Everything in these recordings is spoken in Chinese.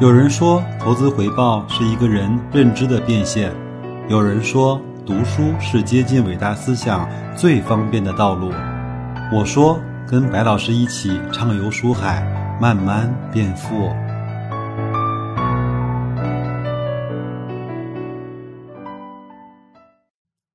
有人说，投资回报是一个人认知的变现；有人说，读书是接近伟大思想最方便的道路。我说，跟白老师一起畅游书海，慢慢变富。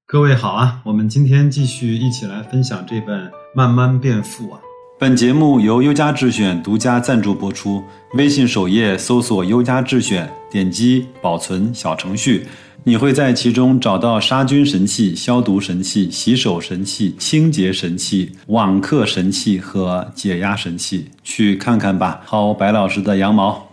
各位好啊，我们今天继续一起来分享这本《慢慢变富》啊。本节目由优家智选独家赞助播出。微信首页搜索“优家智选”，点击保存小程序，你会在其中找到杀菌神器、消毒神器、洗手神器、清洁神器、网课神器和解压神器，去看看吧。薅白老师的羊毛。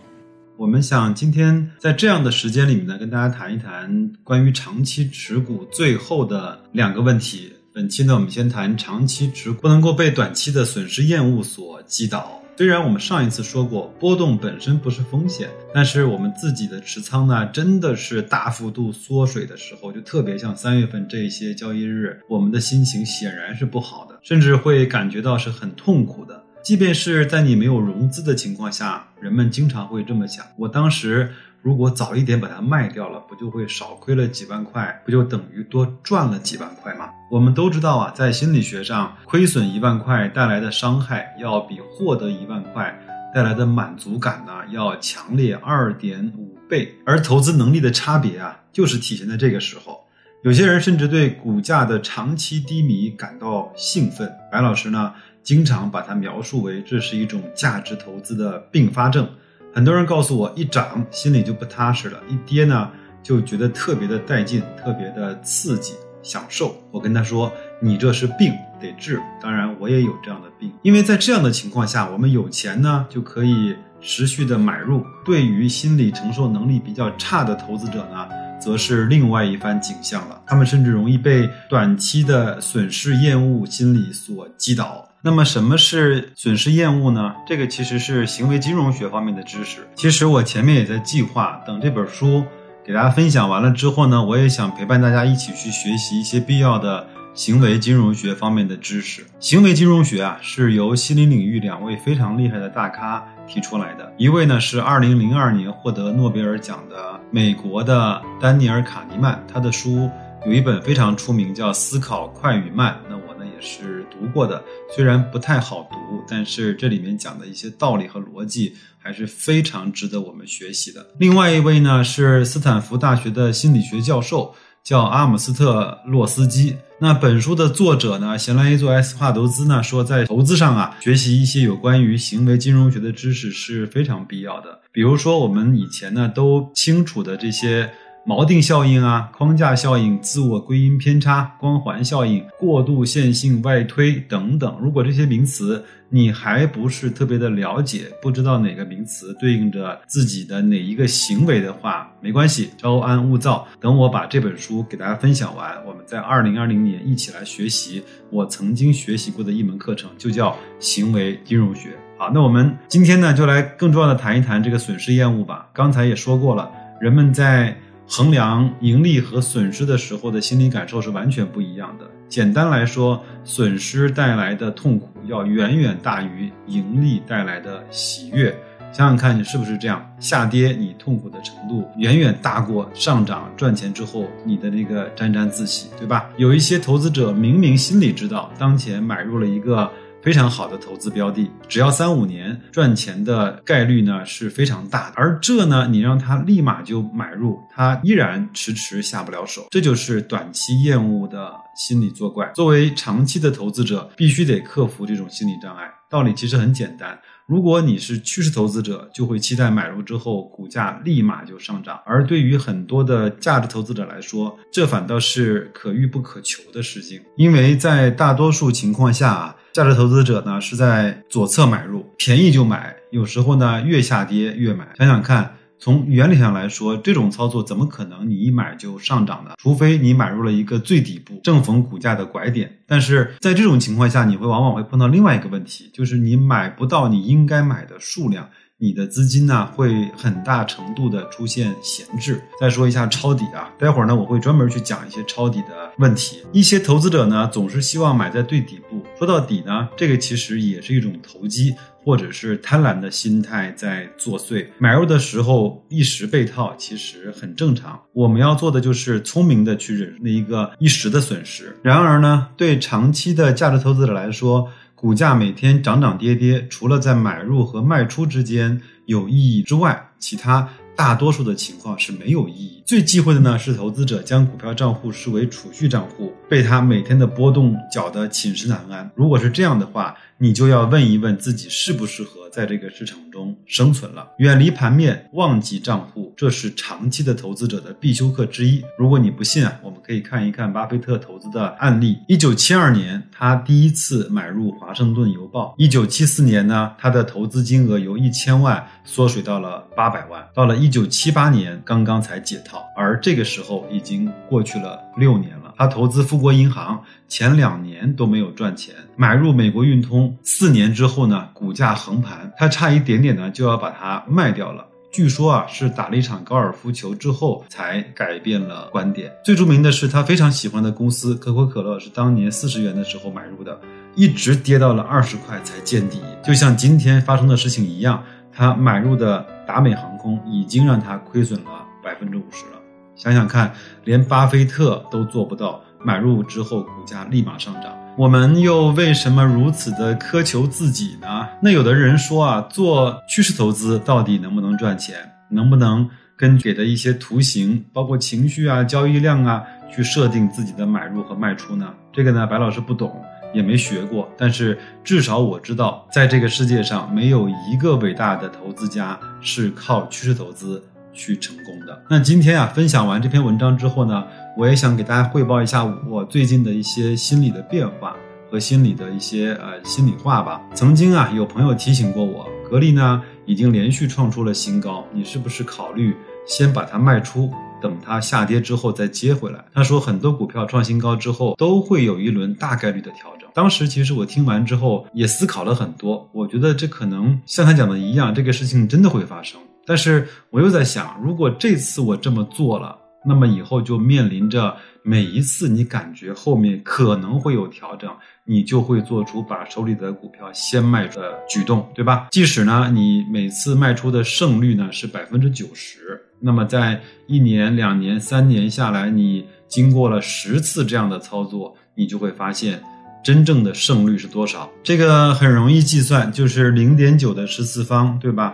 我们想今天在这样的时间里面呢，跟大家谈一谈关于长期持股最后的两个问题。本期呢，我们先谈长期持股不能够被短期的损失厌恶所击倒。虽然我们上一次说过，波动本身不是风险，但是我们自己的持仓呢，真的是大幅度缩水的时候，就特别像三月份这些交易日，我们的心情显然是不好的，甚至会感觉到是很痛苦的。即便是在你没有融资的情况下，人们经常会这么想：我当时。如果早一点把它卖掉了，不就会少亏了几万块？不就等于多赚了几万块吗？我们都知道啊，在心理学上，亏损一万块带来的伤害，要比获得一万块带来的满足感呢，要强烈二点五倍。而投资能力的差别啊，就是体现在这个时候。有些人甚至对股价的长期低迷感到兴奋。白老师呢，经常把它描述为这是一种价值投资的并发症。很多人告诉我，一涨心里就不踏实了，一跌呢就觉得特别的带劲，特别的刺激、享受。我跟他说：“你这是病，得治。”当然，我也有这样的病，因为在这样的情况下，我们有钱呢就可以持续的买入。对于心理承受能力比较差的投资者呢，则是另外一番景象了。他们甚至容易被短期的损失厌恶心理所击倒。那么什么是损失厌恶呢？这个其实是行为金融学方面的知识。其实我前面也在计划，等这本书给大家分享完了之后呢，我也想陪伴大家一起去学习一些必要的行为金融学方面的知识。行为金融学啊，是由心理领域两位非常厉害的大咖提出来的。一位呢是2002年获得诺贝尔奖的美国的丹尼尔·卡尼曼，他的书有一本非常出名，叫《思考快与慢》。那我呢也是。读过的虽然不太好读，但是这里面讲的一些道理和逻辑还是非常值得我们学习的。另外一位呢是斯坦福大学的心理学教授，叫阿姆斯特洛斯基。那本书的作者呢，闲来一做 S 帕投资呢，说在投资上啊，学习一些有关于行为金融学的知识是非常必要的。比如说我们以前呢都清楚的这些。锚定效应啊，框架效应、自我归因偏差、光环效应、过度线性外推等等。如果这些名词你还不是特别的了解，不知道哪个名词对应着自己的哪一个行为的话，没关系，稍安勿躁。等我把这本书给大家分享完，我们在二零二零年一起来学习我曾经学习过的一门课程，就叫行为金融学。好，那我们今天呢，就来更重要的谈一谈这个损失厌恶吧。刚才也说过了，人们在衡量盈利和损失的时候的心理感受是完全不一样的。简单来说，损失带来的痛苦要远远大于盈利带来的喜悦。想想看，你是不是这样？下跌你痛苦的程度远远大过上涨赚钱之后你的那个沾沾自喜，对吧？有一些投资者明明心里知道，当前买入了一个。非常好的投资标的，只要三五年赚钱的概率呢是非常大的。而这呢，你让他立马就买入，他依然迟迟下不了手。这就是短期厌恶的心理作怪。作为长期的投资者，必须得克服这种心理障碍。道理其实很简单。如果你是趋势投资者，就会期待买入之后股价立马就上涨；而对于很多的价值投资者来说，这反倒是可遇不可求的事情。因为在大多数情况下啊，价值投资者呢是在左侧买入，便宜就买，有时候呢越下跌越买。想想看。从原理上来说，这种操作怎么可能你一买就上涨呢？除非你买入了一个最底部，正逢股价的拐点。但是在这种情况下，你会往往会碰到另外一个问题，就是你买不到你应该买的数量，你的资金呢会很大程度的出现闲置。再说一下抄底啊，待会儿呢我会专门去讲一些抄底的问题。一些投资者呢总是希望买在最底部。说到底呢，这个其实也是一种投机或者是贪婪的心态在作祟。买入的时候一时被套，其实很正常。我们要做的就是聪明的去忍那一个一时的损失。然而呢，对长期的价值投资者来说，股价每天涨涨跌跌，除了在买入和卖出之间有意义之外，其他。大多数的情况是没有意义。最忌讳的呢是投资者将股票账户视为储蓄账户，被它每天的波动搅得寝食难安。如果是这样的话，你就要问一问自己适不适合在这个市场中生存了。远离盘面，忘记账户，这是长期的投资者的必修课之一。如果你不信啊，我们可以看一看巴菲特投资的案例。一九七二年，他第一次买入华盛顿邮报。一九七四年呢，他的投资金额由一千万缩水到了八百万。到了一九七八年，刚刚才解套，而这个时候已经过去了六年了。他投资富国银行前两年都没有赚钱，买入美国运通四年之后呢，股价横盘，他差一点点呢就要把它卖掉了。据说啊是打了一场高尔夫球之后才改变了观点。最著名的是他非常喜欢的公司可口可乐，是当年四十元的时候买入的，一直跌到了二十块才见底。就像今天发生的事情一样，他买入的达美航空已经让他亏损了百分之五十了。想想看，连巴菲特都做不到，买入之后股价立马上涨，我们又为什么如此的苛求自己呢？那有的人说啊，做趋势投资到底能不能赚钱？能不能根据给的一些图形，包括情绪啊、交易量啊，去设定自己的买入和卖出呢？这个呢，白老师不懂，也没学过，但是至少我知道，在这个世界上，没有一个伟大的投资家是靠趋势投资。去成功的。那今天啊，分享完这篇文章之后呢，我也想给大家汇报一下我最近的一些心理的变化和心理的一些呃心里话吧。曾经啊，有朋友提醒过我，格力呢已经连续创出了新高，你是不是考虑先把它卖出，等它下跌之后再接回来？他说很多股票创新高之后都会有一轮大概率的调整。当时其实我听完之后也思考了很多，我觉得这可能像他讲的一样，这个事情真的会发生。但是我又在想，如果这次我这么做了，那么以后就面临着每一次你感觉后面可能会有调整，你就会做出把手里的股票先卖的举动，对吧？即使呢，你每次卖出的胜率呢是百分之九十，那么在一年、两年、三年下来，你经过了十次这样的操作，你就会发现真正的胜率是多少。这个很容易计算，就是零点九的十次方，对吧？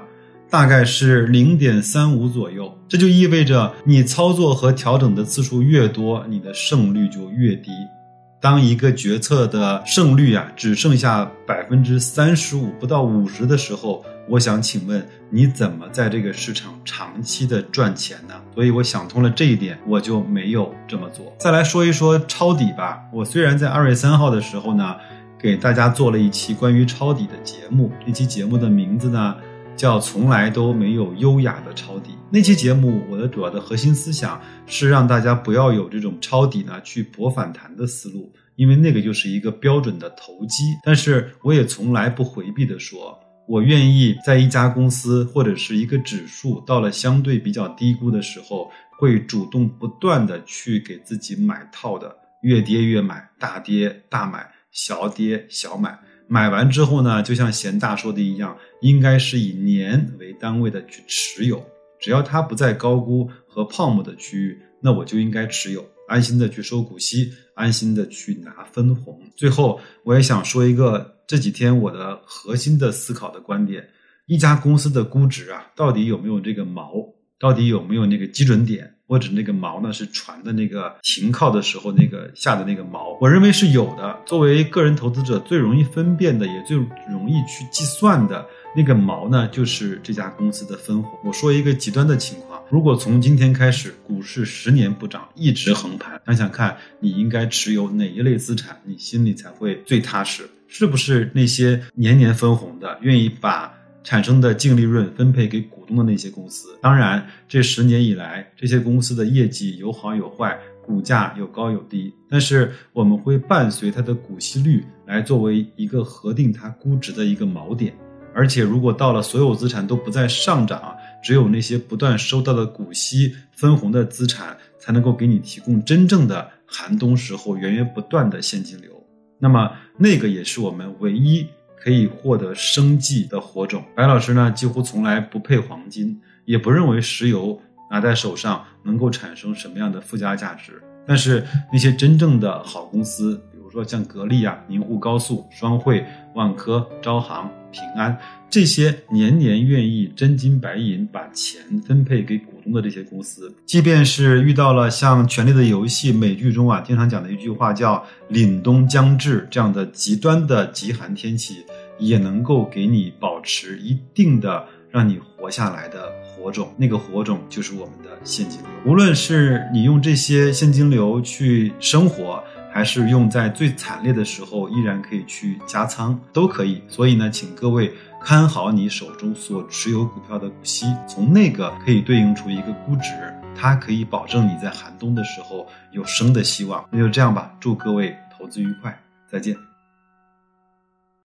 大概是零点三五左右，这就意味着你操作和调整的次数越多，你的胜率就越低。当一个决策的胜率啊只剩下百分之三十五不到五十的时候，我想请问你怎么在这个市场长期的赚钱呢？所以我想通了这一点，我就没有这么做。再来说一说抄底吧。我虽然在二月三号的时候呢，给大家做了一期关于抄底的节目，那期节目的名字呢？叫从来都没有优雅的抄底。那期节目，我的主要的核心思想是让大家不要有这种抄底呢去博反弹的思路，因为那个就是一个标准的投机。但是我也从来不回避的说，我愿意在一家公司或者是一个指数到了相对比较低估的时候，会主动不断的去给自己买套的，越跌越买，大跌大买，小跌小买。买完之后呢，就像贤大说的一样，应该是以年为单位的去持有，只要它不在高估和泡沫的区域，那我就应该持有，安心的去收股息，安心的去拿分红。最后，我也想说一个这几天我的核心的思考的观点：一家公司的估值啊，到底有没有这个毛？到底有没有那个基准点？或者那个锚呢？是船的那个停靠的时候那个下的那个锚？我认为是有的。作为个人投资者，最容易分辨的，也最容易去计算的那个锚呢，就是这家公司的分红。我说一个极端的情况：如果从今天开始，股市十年不涨，一直横盘，想想看，你应该持有哪一类资产，你心里才会最踏实？是不是那些年年分红的，愿意把？产生的净利润分配给股东的那些公司，当然，这十年以来，这些公司的业绩有好有坏，股价有高有低，但是我们会伴随它的股息率来作为一个核定它估值的一个锚点。而且，如果到了所有资产都不再上涨，只有那些不断收到的股息分红的资产，才能够给你提供真正的寒冬时候源源不断的现金流。那么那个也是我们唯一可以获得生计的火种。白老师呢，几乎从来不配黄金，也不认为石油拿在手上能够产生什么样的附加价值。但是那些真正的好公司，比如说像格力啊、宁沪高速、双汇、万科、招行、平安这些年年愿意真金白银把钱分配给股东的这些公司，即便是遇到了像《权力的游戏》美剧中啊经常讲的一句话叫“凛冬将至”这样的极端的极寒天气，也能够给你保持一定的让你活下来的。火种，那个火种就是我们的现金流。无论是你用这些现金流去生活，还是用在最惨烈的时候依然可以去加仓，都可以。所以呢，请各位看好你手中所持有股票的股息，从那个可以对应出一个估值，它可以保证你在寒冬的时候有生的希望。那就这样吧，祝各位投资愉快，再见。